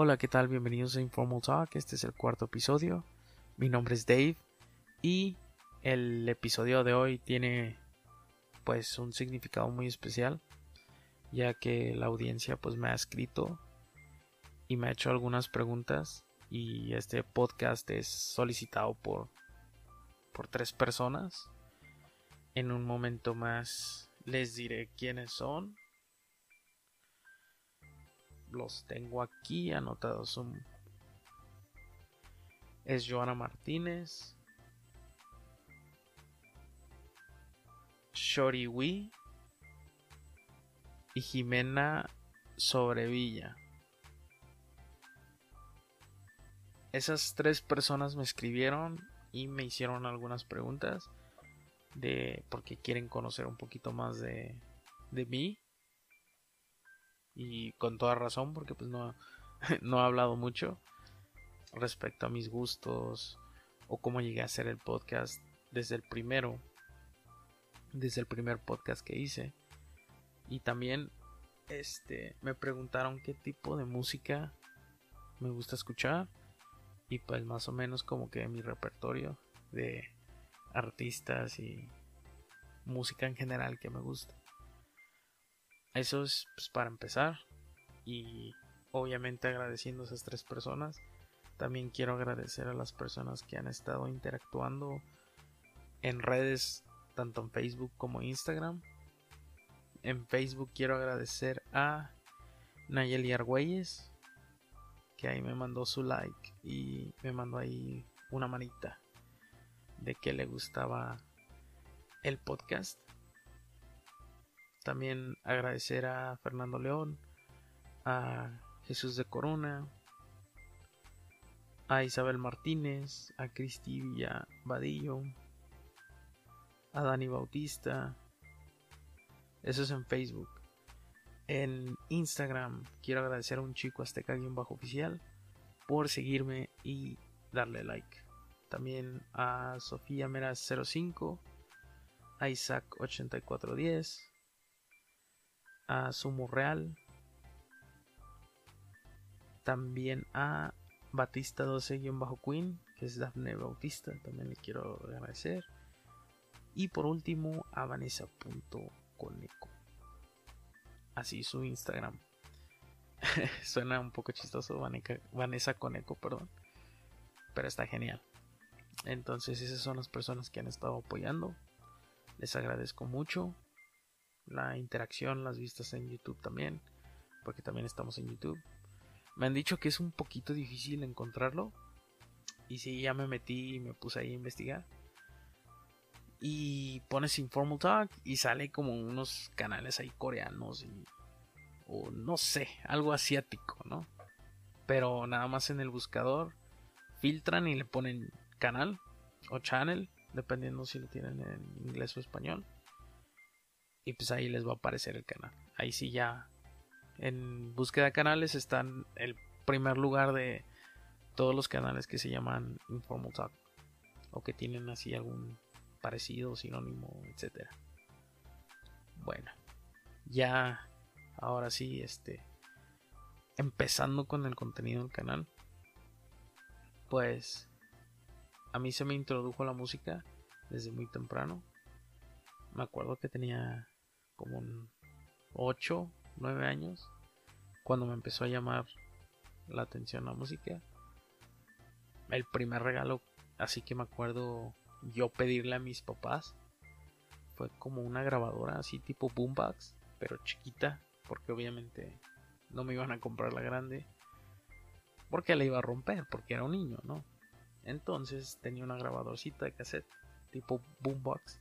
Hola, ¿qué tal? Bienvenidos a Informal Talk. Este es el cuarto episodio. Mi nombre es Dave y el episodio de hoy tiene pues un significado muy especial ya que la audiencia pues me ha escrito y me ha hecho algunas preguntas y este podcast es solicitado por por tres personas. En un momento más les diré quiénes son los tengo aquí anotados. Es Joana Martínez, Shori Wee y Jimena Sobrevilla. Esas tres personas me escribieron y me hicieron algunas preguntas de porque quieren conocer un poquito más de, de mí y con toda razón porque pues no, no he hablado mucho respecto a mis gustos o cómo llegué a hacer el podcast desde el primero desde el primer podcast que hice. Y también este me preguntaron qué tipo de música me gusta escuchar y pues más o menos como que mi repertorio de artistas y música en general que me gusta eso es pues, para empezar. Y obviamente agradeciendo a esas tres personas. También quiero agradecer a las personas que han estado interactuando en redes, tanto en Facebook como Instagram. En Facebook quiero agradecer a Nayeli Argüelles, que ahí me mandó su like y me mandó ahí una manita de que le gustaba el podcast. También agradecer a Fernando León, a Jesús de Corona, a Isabel Martínez, a Cristi Villa Vadillo, a Dani Bautista. Eso es en Facebook. En Instagram quiero agradecer a un chico azteca bajo oficial por seguirme y darle like. También a Sofía Meras 05, a Isaac 8410, a Sumo Real, también a Batista 12-Queen, que es Daphne Bautista, también le quiero agradecer. Y por último a Vanessa.coneco. Así su Instagram. Suena un poco chistoso, Vanessa Coneco, perdón. Pero está genial. Entonces esas son las personas que han estado apoyando. Les agradezco mucho la interacción, las vistas en YouTube también, porque también estamos en YouTube. Me han dicho que es un poquito difícil encontrarlo. Y si ya me metí y me puse ahí a investigar. Y pones Informal Talk y sale como unos canales ahí coreanos o no sé, algo asiático, ¿no? Pero nada más en el buscador filtran y le ponen canal o channel, dependiendo si lo tienen en inglés o español y pues ahí les va a aparecer el canal. Ahí sí ya en búsqueda de canales están el primer lugar de todos los canales que se llaman Informal Talk o que tienen así algún parecido, sinónimo, etcétera. Bueno, ya ahora sí, este empezando con el contenido del canal, pues a mí se me introdujo la música desde muy temprano. Me acuerdo que tenía como 8, 9 años, cuando me empezó a llamar la atención la música. El primer regalo, así que me acuerdo yo pedirle a mis papás, fue como una grabadora así tipo boombox, pero chiquita, porque obviamente no me iban a comprar la grande, porque la iba a romper, porque era un niño, ¿no? Entonces tenía una grabadorcita de cassette tipo boombox.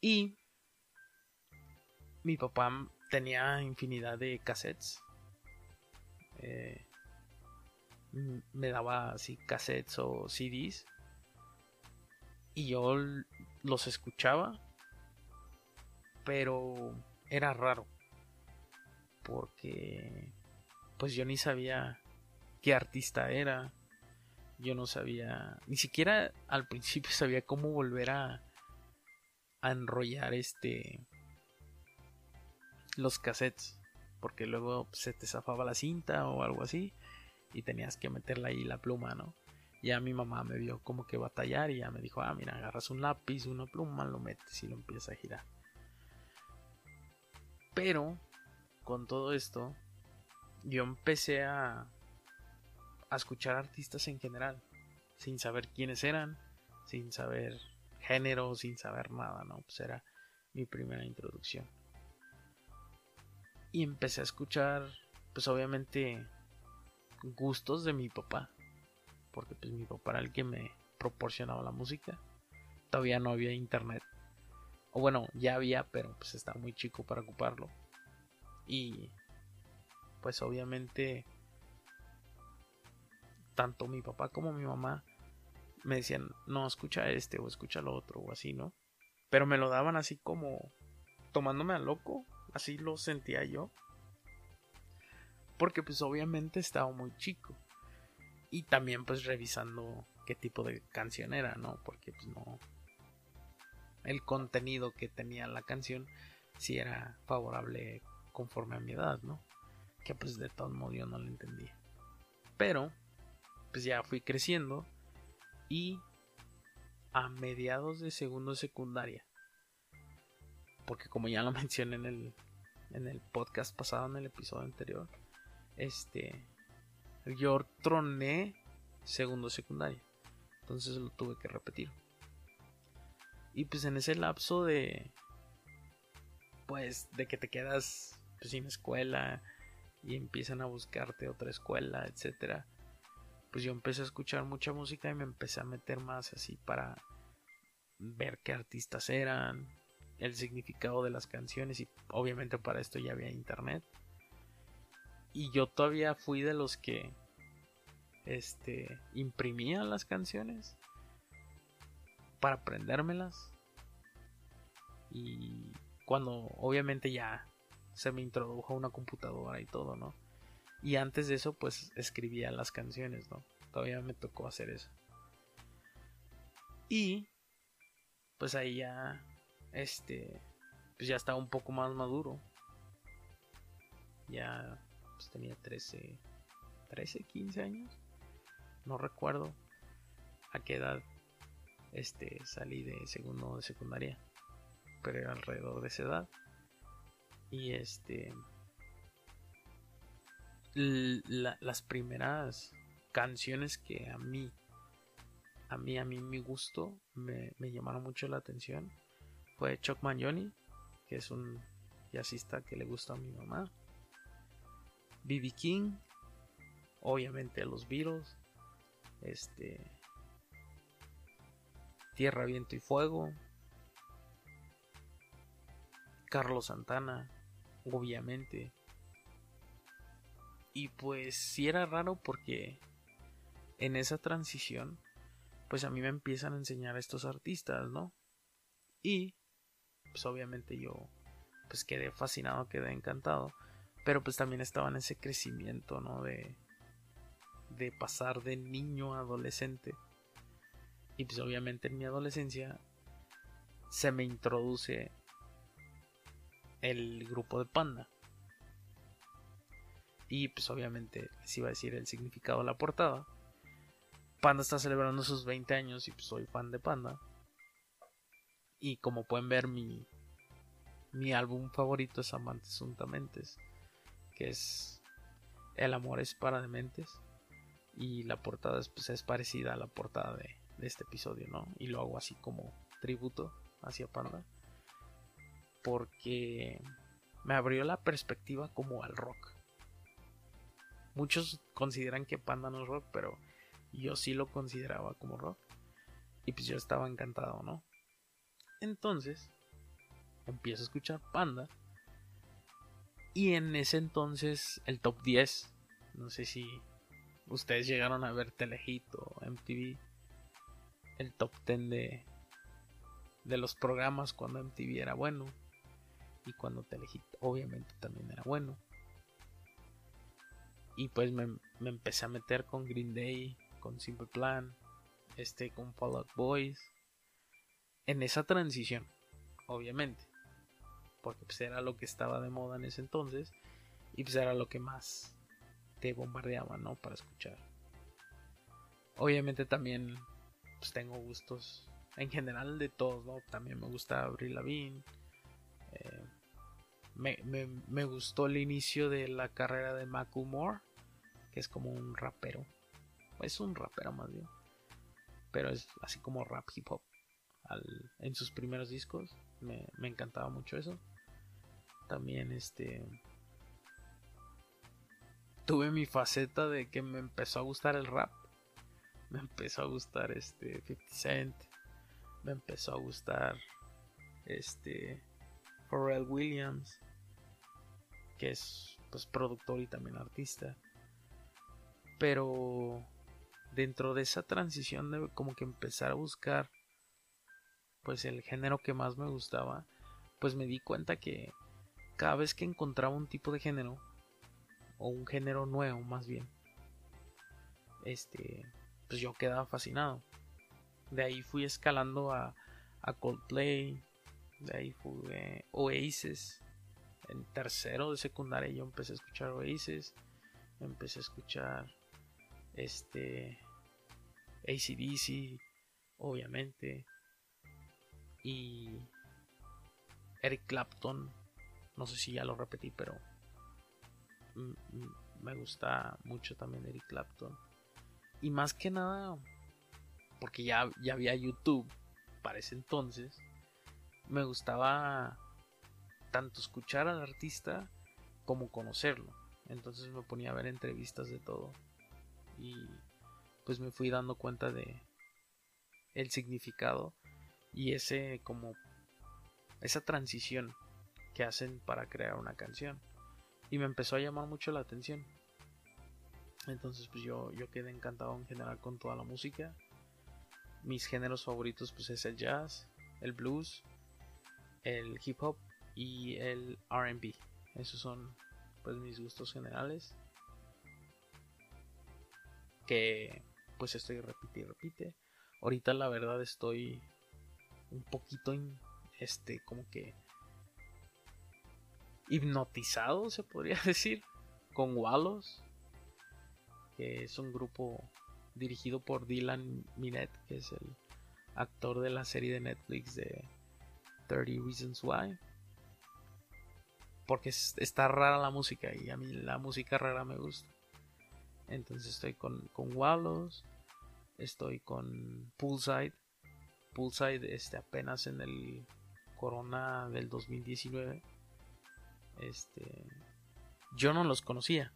Y mi papá tenía infinidad de cassettes. Eh, me daba así cassettes o CDs. Y yo los escuchaba. Pero era raro. Porque pues yo ni sabía qué artista era. Yo no sabía, ni siquiera al principio sabía cómo volver a, a enrollar este los cassettes. porque luego se te zafaba la cinta o algo así y tenías que meterla ahí la pluma, ¿no? Ya mi mamá me vio como que batallar y ya me dijo, ah, mira, agarras un lápiz, una pluma, lo metes y lo empiezas a girar. Pero, con todo esto, yo empecé a, a escuchar artistas en general, sin saber quiénes eran, sin saber género, sin saber nada, ¿no? Pues era mi primera introducción. Y empecé a escuchar, pues obviamente, gustos de mi papá. Porque pues mi papá era el que me proporcionaba la música. Todavía no había internet. O bueno, ya había, pero pues estaba muy chico para ocuparlo. Y pues obviamente tanto mi papá como mi mamá me decían, no, escucha este o escucha lo otro o así, ¿no? Pero me lo daban así como tomándome a loco, así lo sentía yo. Porque pues obviamente estaba muy chico. Y también pues revisando qué tipo de canción era, ¿no? Porque pues no... El contenido que tenía la canción si era favorable conforme a mi edad, ¿no? Que pues de todo modo yo no lo entendía. Pero pues ya fui creciendo y a mediados de segundo secundaria. Porque como ya lo mencioné en el, en el podcast pasado, en el episodio anterior, este, yo troné segundo secundaria. Entonces lo tuve que repetir. Y pues en ese lapso de, pues, de que te quedas pues, sin escuela y empiezan a buscarte otra escuela, etcétera pues yo empecé a escuchar mucha música y me empecé a meter más así para ver qué artistas eran, el significado de las canciones y obviamente para esto ya había internet. Y yo todavía fui de los que este imprimía las canciones para aprendérmelas. Y cuando obviamente ya se me introdujo una computadora y todo, ¿no? Y antes de eso, pues escribía las canciones, ¿no? Todavía me tocó hacer eso. Y pues ahí ya, este, pues ya estaba un poco más maduro. Ya pues tenía 13, 13, 15 años. No recuerdo a qué edad este salí de segundo de secundaria. Pero era alrededor de esa edad. Y este las primeras canciones que a mí, a mí, a mí mi gusto me, llamaron mucho la atención fue Chuck Mangione, que es un jazzista que le gusta a mi mamá. B.B. King, obviamente los Beatles, este, Tierra, Viento y Fuego, Carlos Santana, obviamente, y pues sí era raro porque en esa transición, pues a mí me empiezan a enseñar a estos artistas, ¿no? Y pues obviamente yo pues quedé fascinado, quedé encantado, pero pues también estaba en ese crecimiento, ¿no? De, de pasar de niño a adolescente. Y pues obviamente en mi adolescencia se me introduce el grupo de Panda. Y pues obviamente les iba a decir el significado de la portada. Panda está celebrando sus 20 años y pues soy fan de Panda. Y como pueden ver mi, mi álbum favorito es Amantes Juntamente Que es El amor es para dementes. Y la portada es, pues, es parecida a la portada de, de este episodio, ¿no? Y lo hago así como tributo hacia Panda. Porque me abrió la perspectiva como al rock Muchos consideran que Panda no es rock, pero yo sí lo consideraba como rock. Y pues yo estaba encantado, ¿no? Entonces, empiezo a escuchar Panda. Y en ese entonces, el top 10, no sé si ustedes llegaron a ver Telehit o MTV, el top 10 de, de los programas cuando MTV era bueno. Y cuando Telehit obviamente también era bueno. Y pues me, empecé a meter con Green Day, con Simple Plan, este, con Fall Out Boys. En esa transición, obviamente. Porque pues era lo que estaba de moda en ese entonces. Y pues era lo que más te bombardeaba, ¿no? Para escuchar. Obviamente también pues tengo gustos en general de todos, ¿no? También me gusta Abril Lavigne. Eh, me, gustó el inicio de la carrera de Moore que es como un rapero. Es un rapero más bien. Pero es así como rap hip hop. En sus primeros discos. Me, me encantaba mucho eso. También este tuve mi faceta de que me empezó a gustar el rap. Me empezó a gustar este 50 Cent. Me empezó a gustar este Pharrell Williams, que es pues productor y también artista. Pero dentro de esa transición de como que empezar a buscar pues el género que más me gustaba, pues me di cuenta que cada vez que encontraba un tipo de género o un género nuevo más bien este pues yo quedaba fascinado. De ahí fui escalando a, a Coldplay de ahí fui Oasis. En tercero de secundaria yo empecé a escuchar Oasis empecé a escuchar este ACDC obviamente y Eric Clapton no sé si ya lo repetí pero me gusta mucho también Eric Clapton. Y más que nada, porque ya, ya había YouTube para ese entonces, me gustaba tanto escuchar al artista como conocerlo. Entonces me ponía a ver entrevistas de todo. Y pues me fui dando cuenta de el significado y ese como esa transición que hacen para crear una canción y me empezó a llamar mucho la atención. Entonces pues yo, yo quedé encantado en general con toda la música. Mis géneros favoritos pues es el jazz, el blues, el hip hop y el RB. Esos son pues mis gustos generales. Que pues estoy repite y repite. Ahorita la verdad estoy un poquito este como que hipnotizado, se podría decir, con Wallos, que es un grupo dirigido por Dylan Minet, que es el actor de la serie de Netflix de 30 Reasons Why. Porque está rara la música y a mí la música rara me gusta. Entonces estoy con, con Wallows, estoy con Poolside. Poolside este, apenas en el Corona del 2019 este, yo no los conocía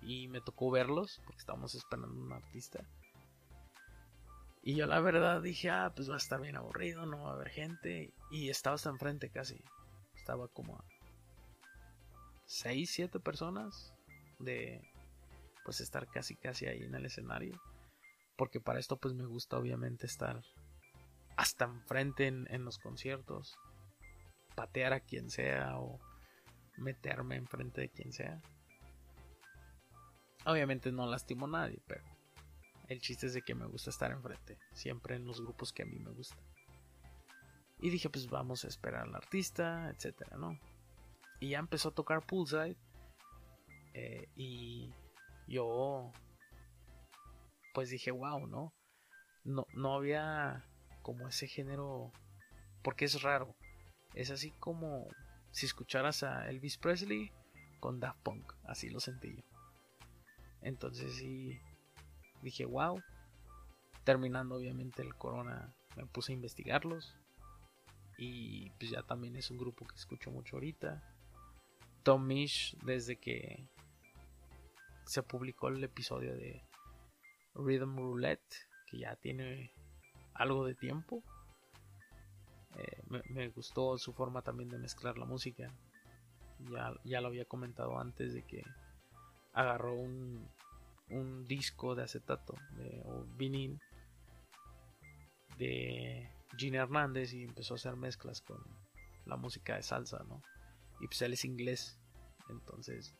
y me tocó verlos porque estábamos esperando un artista. Y yo la verdad dije, ah, pues va a estar bien aburrido, no va a haber gente. Y estaba hasta enfrente casi. Estaba como a 6, 7 personas de pues estar casi casi ahí en el escenario. Porque para esto pues me gusta obviamente estar hasta enfrente en, en los conciertos. Patear a quien sea o meterme enfrente de quien sea. Obviamente no lastimo a nadie, pero el chiste es de que me gusta estar enfrente, siempre en los grupos que a mí me gustan. Y dije, pues vamos a esperar al artista, etcétera, ¿no? Y ya empezó a tocar Poolside. Eh, y yo, pues dije, wow, ¿no? No, no había como ese género, porque es raro. Es así como si escucharas a Elvis Presley con Daft Punk, así lo sentí yo. Entonces sí dije, wow. Terminando obviamente el corona, me puse a investigarlos. Y pues ya también es un grupo que escucho mucho ahorita. Tom Mish, desde que se publicó el episodio de Rhythm Roulette, que ya tiene algo de tiempo. Eh, me, gustó su forma también de mezclar la música. Ya, ya lo había comentado antes de que agarró un, un disco de acetato de, o vinil de Gene Hernández y empezó a hacer mezclas con la música de salsa, ¿no? Y pues él es inglés, entonces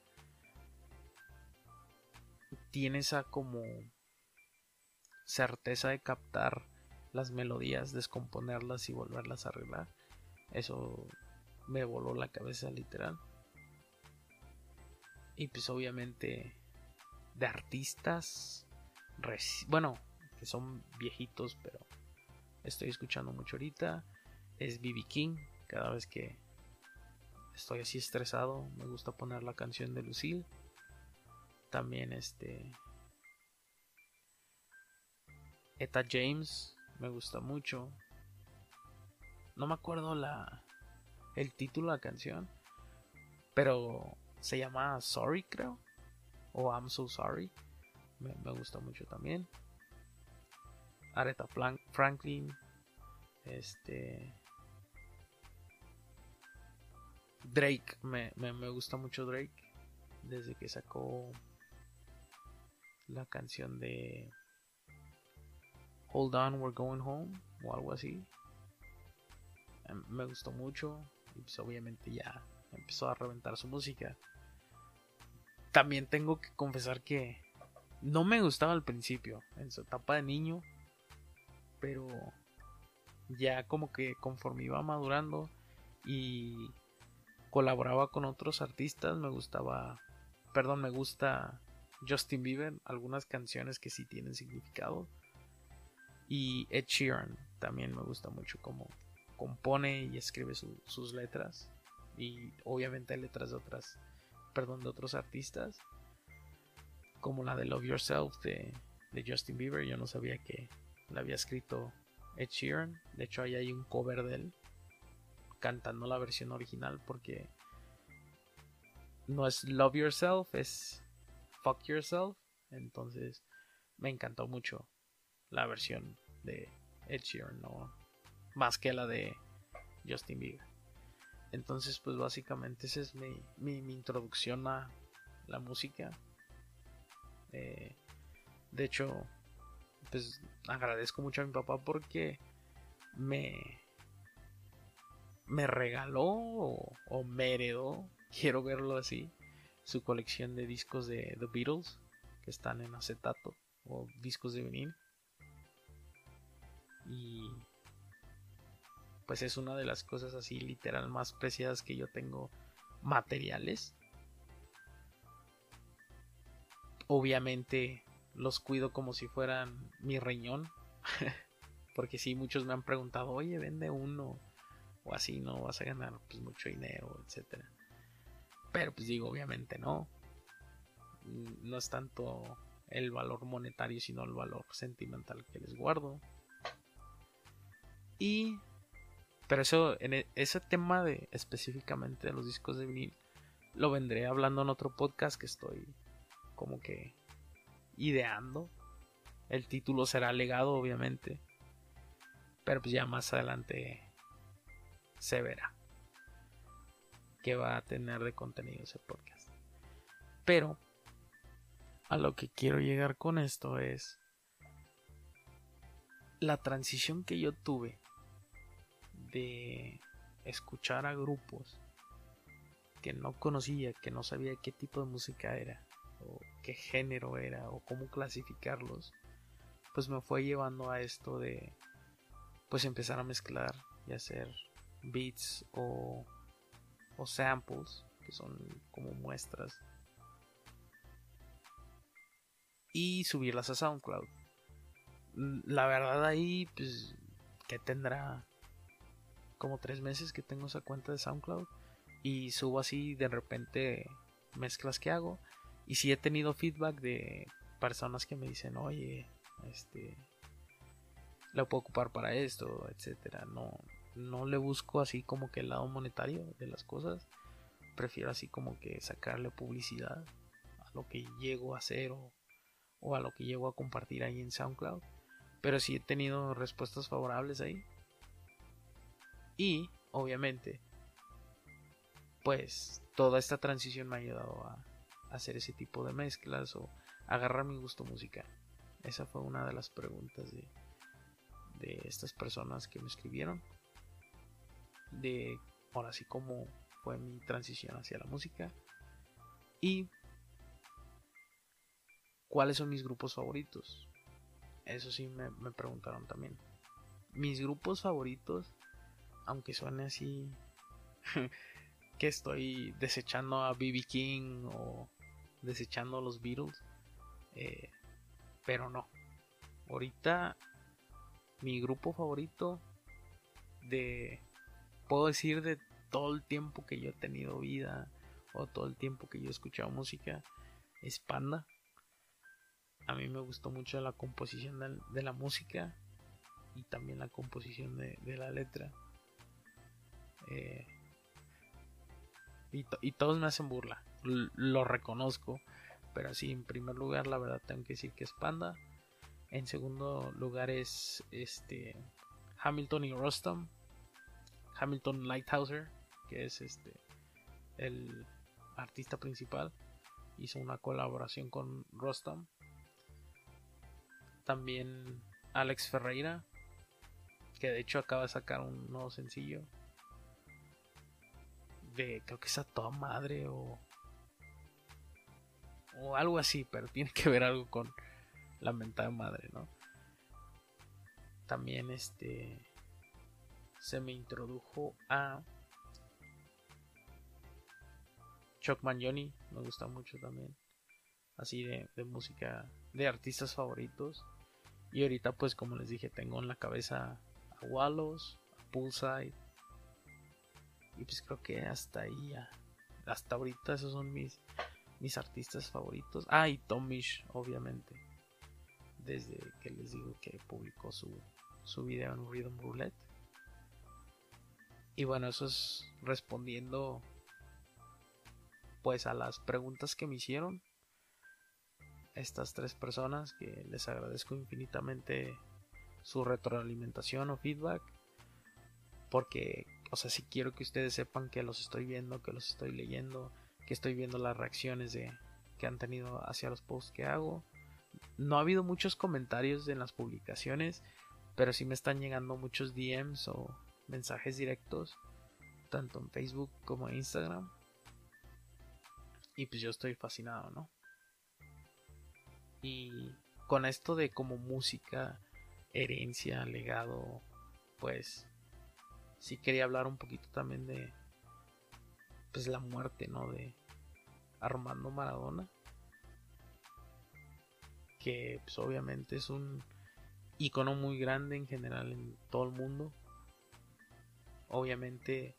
tiene esa como certeza de captar las melodías, descomponerlas y volverlas a arreglar. Eso me voló la cabeza literal. Y pues obviamente de artistas, bueno, que son viejitos, pero estoy escuchando mucho ahorita, es BB King. Cada vez que estoy así estresado, me gusta poner la canción de Lucille. También este... Eta James, me gusta mucho. No me acuerdo la el título de la canción, pero se llama Sorry, creo, o I'm So Sorry. Me, gusta mucho también. Aretha Franklin, este Drake, me, me, gusta mucho Drake desde que sacó la canción de Hold On, We're Going Home o algo así. Em, me gustó mucho y pues obviamente ya empezó a reventar su música. También tengo que confesar que no me gustaba al principio, en su etapa de niño, pero ya como que conforme iba madurando y colaboraba con otros artistas, me gustaba, perdón, me gusta Justin Bieber, algunas canciones que sí tienen significado y Ed Sheeran también me gusta mucho como compone y escribe sus letras. Y obviamente letras de otras, perdón, de otros artistas. Como la de Love Yourself de, Justin Bieber. Yo no sabía que la había escrito Ed Sheeran. De hecho, ahí hay un cover de él cantando la versión original porque no es Love Yourself, es Fuck Yourself. Entonces me encantó mucho la versión de Ed Sheeran, no más que la de Justin Bieber. Entonces, pues básicamente esa es mi, mi, introducción a la música. Eh, de hecho, pues agradezco mucho a mi papá porque me, me regaló o, o me heredó, quiero verlo así, su colección de discos de The Beatles que están en acetato o discos de vinil. Pues es una de las cosas así literal más preciadas que yo tengo materiales. Obviamente los cuido como si fueran mi riñón. Porque si muchos me han preguntado, oye, vende uno. O así, ¿no? Vas a ganar pues, mucho dinero, etcétera. Pero pues digo, obviamente no. No es tanto el valor monetario, sino el valor sentimental que les guardo. Y pero eso, en e, ese tema de específicamente de los discos de vinil, lo vendré hablando en otro podcast que estoy como que ideando. El título será legado, obviamente. Pero pues ya más adelante se verá que va a tener de contenido ese podcast. Pero a lo que quiero llegar con esto es la transición que yo tuve de escuchar a grupos que no conocía, que no sabía qué tipo de música era, o qué género era, o cómo clasificarlos, pues me fue llevando a esto de pues empezar a mezclar y hacer beats o, o samples, que son como muestras, y subirlas a SoundCloud. La verdad ahí, pues, que tendrá como tres meses que tengo esa cuenta de SoundCloud y subo así de repente mezclas que hago. Y si he tenido feedback de personas que me dicen oye este la puedo ocupar para esto etcétera. No no le busco así como que el lado monetario de las cosas. Prefiero así como que sacarle publicidad a lo que llego a hacer o, o a lo que llego a compartir ahí en SoundCloud. Pero si he tenido respuestas favorables ahí y, obviamente, pues toda esta transición me ha ayudado a hacer ese tipo de mezclas o agarrar mi gusto musical. Esa fue una de las preguntas de, de estas personas que me escribieron. De ahora sí cómo fue mi transición hacia la música. Y cuáles son mis grupos favoritos. Eso sí me, me preguntaron también. Mis grupos favoritos aunque suene así que estoy desechando a BB King o desechando los Beatles. Eh, pero no. Ahorita mi grupo favorito de... Puedo decir de todo el tiempo que yo he tenido vida o todo el tiempo que yo he escuchado música es Panda. A mí me gustó mucho la composición de, la música y también la composición de, la letra. Eh, y, todos me hacen burla, lo reconozco, pero así en primer lugar la verdad tengo que decir que es Panda. En segundo lugar es este Hamilton y Rostam. Hamilton Lighthouser, que es este el artista principal, hizo una colaboración con Rostam. También Alex Ferreira, que de hecho acaba de sacar un nuevo sencillo. De creo que es a toda madre o o algo así, pero tiene que ver algo con la mentada madre, ¿no? También este se me introdujo a Chuck Mangione, me gusta mucho también. Así de, música de artistas favoritos. Y ahorita pues como les dije, tengo en la cabeza a Wallows, a Poolside. Y pues creo que hasta ahí Hasta ahorita esos son mis, mis artistas favoritos. Ah, y Tomish, obviamente desde que les digo que publicó su, su video en Rhythm Roulette. Y bueno, eso es respondiendo pues a las preguntas que me hicieron estas tres personas que les agradezco infinitamente su retroalimentación o feedback porque o sea si quiero que ustedes sepan que los estoy viendo que los estoy leyendo que estoy viendo las reacciones de que han tenido hacia los posts que hago no ha habido muchos comentarios en las publicaciones, pero sí me están llegando muchos DMs o mensajes directos, tanto en Facebook como en Instagram. Y pues yo estoy fascinado, ¿no? Y con esto de como música, herencia, legado, pues sí quería hablar un poquito también de pues la muerte, ¿no? De Armando Maradona que pues, obviamente es un icono muy grande en general en todo el mundo. Obviamente,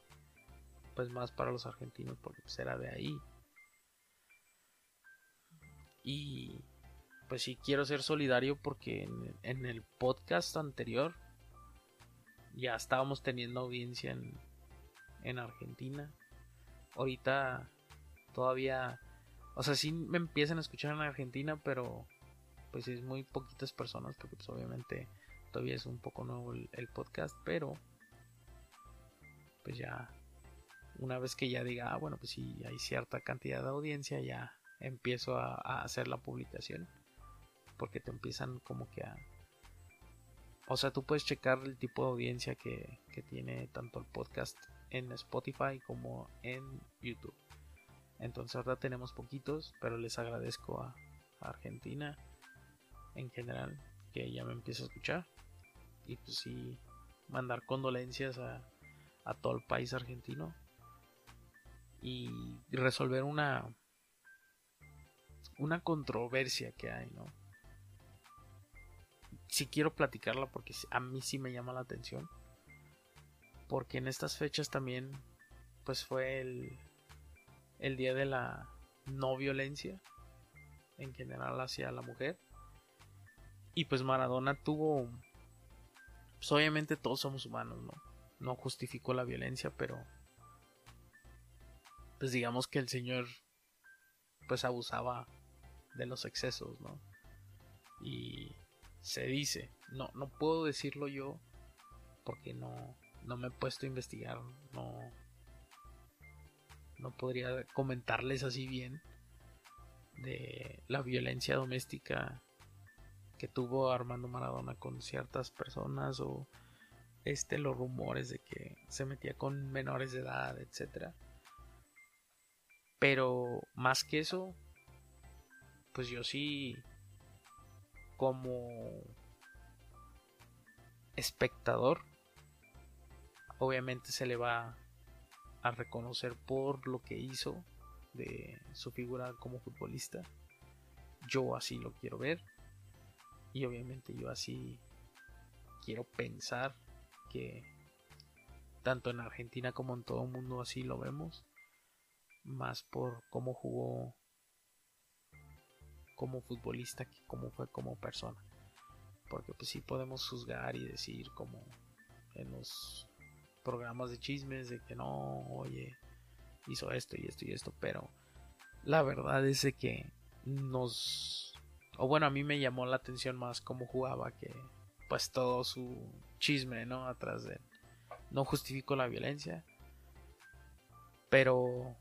pues más para los argentinos porque pues, era de ahí. Y pues sí quiero ser solidario porque en, en, el podcast anterior ya estábamos teniendo audiencia en, en Argentina. Ahorita todavía, o sea, sí me empiezan a escuchar en Argentina, pero pues es muy poquitas personas porque pues obviamente todavía es un poco nuevo el, podcast pero pues ya una vez que ya diga ah, bueno pues si hay cierta cantidad de audiencia ya empiezo a, hacer la publicación porque te empiezan como que a o sea tú puedes checar el tipo de audiencia que, que tiene tanto el podcast en Spotify como en YouTube. Entonces ahora tenemos poquitos pero les agradezco a Argentina en general que ya me empieza a escuchar. Y pues sí mandar condolencias a, a todo el país argentino. Y resolver una una controversia que hay, ¿no? Si quiero platicarla porque a mí sí me llama la atención. Porque en estas fechas también pues fue el, el día de la no violencia en general hacia la mujer. Y pues Maradona tuvo... Pues obviamente todos somos humanos, ¿no? No justificó la violencia, pero... Pues digamos que el señor pues abusaba de los excesos, ¿no? Y se dice, no, no puedo decirlo yo porque no, no me he puesto a investigar, no, no podría comentarles así bien de la violencia doméstica que tuvo Armando Maradona con ciertas personas o este los rumores de que se metía con menores de edad, etcétera. Pero más que eso, pues yo sí como espectador obviamente se le va a reconocer por lo que hizo de su figura como futbolista. Yo así lo quiero ver. Y obviamente yo así quiero pensar que tanto en Argentina como en todo el mundo así lo vemos. Más por cómo jugó como futbolista que como fue como persona. Porque pues sí podemos juzgar y decir como en los programas de chismes de que no, oye, hizo esto y esto y esto, pero la verdad es que nos o bueno, a mí me llamó la atención más cómo jugaba que pues todo su chisme, ¿no? Atrás de. No justifico la violencia, pero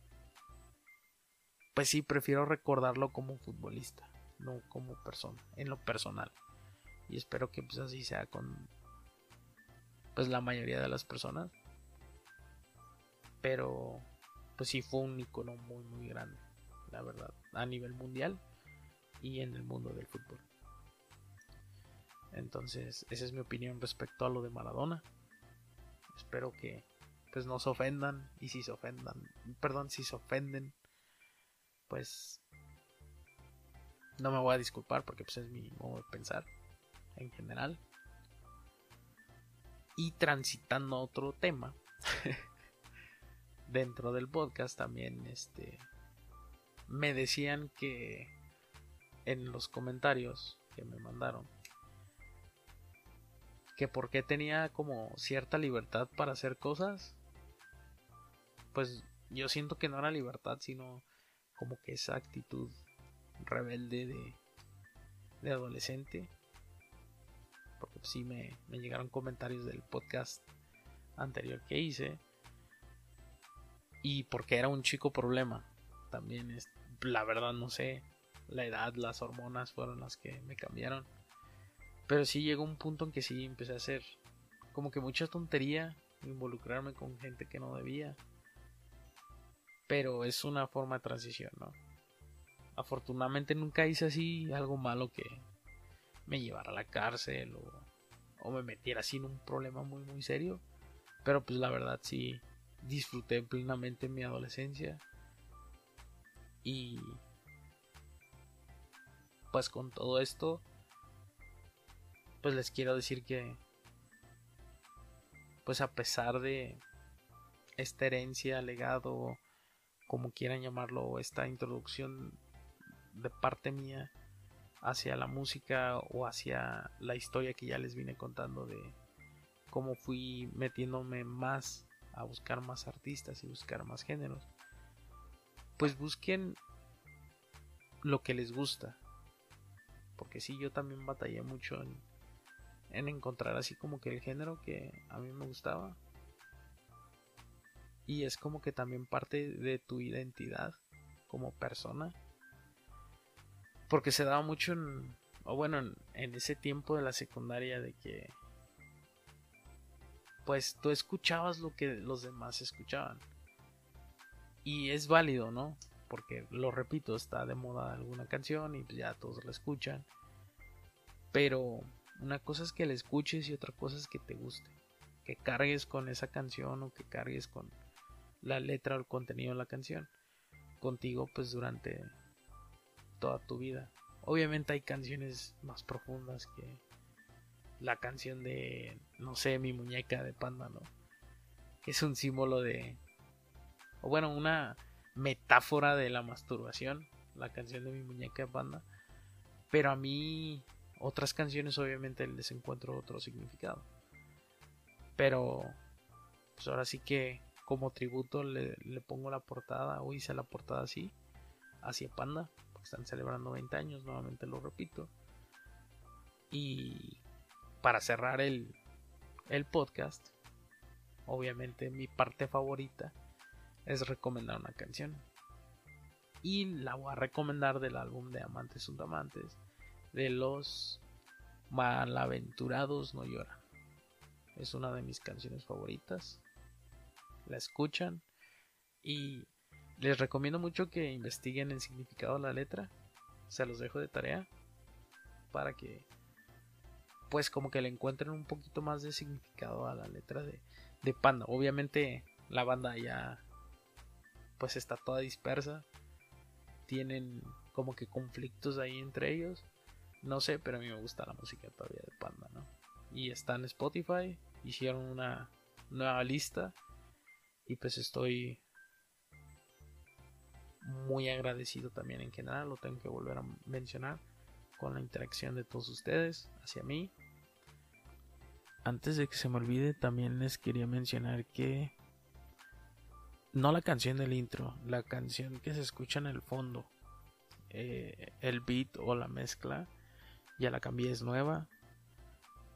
pues sí prefiero recordarlo como futbolista, no como persona, en lo personal. Y espero que pues así sea con pues la mayoría de las personas. Pero pues sí fue un icono muy muy grande, la verdad, a nivel mundial y en el mundo del fútbol. Entonces, esa es mi opinión respecto a lo de Maradona. Espero que pues no se ofendan y si se ofendan, perdón, si se ofenden, pues no me voy a disculpar porque pues es mi modo de pensar en general. Y transitando a otro tema dentro del podcast también este me decían que en los comentarios que me mandaron que por qué tenía como cierta libertad para hacer cosas pues yo siento que no era libertad sino como que esa actitud rebelde de, adolescente porque sí me, me llegaron comentarios del podcast anterior que hice y porque era un chico problema. También es, la verdad no sé, la edad, las hormonas fueron las que me cambiaron. Pero sí llegó un punto en que sí empecé a hacer como que mucha tontería, involucrarme con gente que no debía. Pero es una forma de transición, ¿no? Afortunadamente nunca hice así algo malo que me llevara a la cárcel o, o me metiera así en un problema muy muy serio. Pero pues la verdad sí, disfruté plenamente mi adolescencia y pues con todo esto pues les quiero decir que pues a pesar de esta herencia, legado, como quieran llamarlo, esta introducción de parte mía hacia la música o hacia la historia que ya les vine contando de cómo fui metiéndome más a buscar más artistas y buscar más géneros, pues busquen lo que les gusta. Porque si yo también batallé mucho en, en encontrar así como que el género que a mí me gustaba. Y es como que también parte de tu identidad como persona. Porque se daba mucho en, o bueno, en ese tiempo de la secundaria de que pues tú escuchabas lo que los demás escuchaban. Y es válido, ¿no? Porque, lo repito, está de moda alguna canción y pues ya todos la escuchan. Pero una cosa es que la escuches y otra cosa es que te guste. Que cargues con esa canción o que cargues con la letra o el contenido de la canción. Contigo pues durante toda tu vida. Obviamente hay canciones más profundas que la canción de, no sé, mi muñeca de panda, ¿no? Es un símbolo de, o bueno, una metáfora de la masturbación, la canción de mi muñeca de panda. Pero a mí, otras canciones obviamente les encuentro otro significado. Pero, pues ahora sí que como tributo le, pongo la portada, o hice la portada así, hacia Panda, porque están celebrando 20 años, nuevamente lo repito. Y para cerrar el, el podcast, obviamente mi parte favorita es recomendar una canción. Y la voy a recomendar del álbum de Amantes son Amantes, de los Malaventurados No Lloran. Es una de mis canciones favoritas. La escuchan y les recomiendo mucho que investiguen el significado de la letra. Se los dejo de tarea para que pues como que le encuentren un poquito más de significado a la letra de, Panda. Obviamente la banda ya pues está toda dispersa. Tienen como que conflictos ahí entre ellos. No sé, pero a mí me gusta la música todavía de Panda, ¿no? Y está en Spotify. Hicieron una nueva lista. Y pues estoy muy agradecido también en general. Lo tengo que volver a mencionar. Con la interacción de todos ustedes hacia mí. Antes de que se me olvide, también les quería mencionar que no la canción del intro, la canción que se escucha en el fondo, eh, el beat o la mezcla, ya la cambié, es nueva.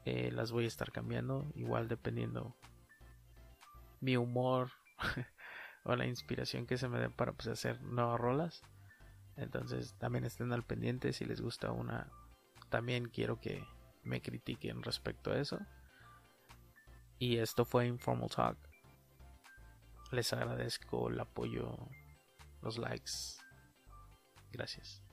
Eh, las voy a estar cambiando, igual dependiendo mi humor o la inspiración que se me dé para pues, hacer nuevas rolas. Entonces también estén al pendiente si les gusta una. También quiero que me critiquen respecto a eso. Y esto fue Informal Talk. Les agradezco el apoyo, los likes. Gracias.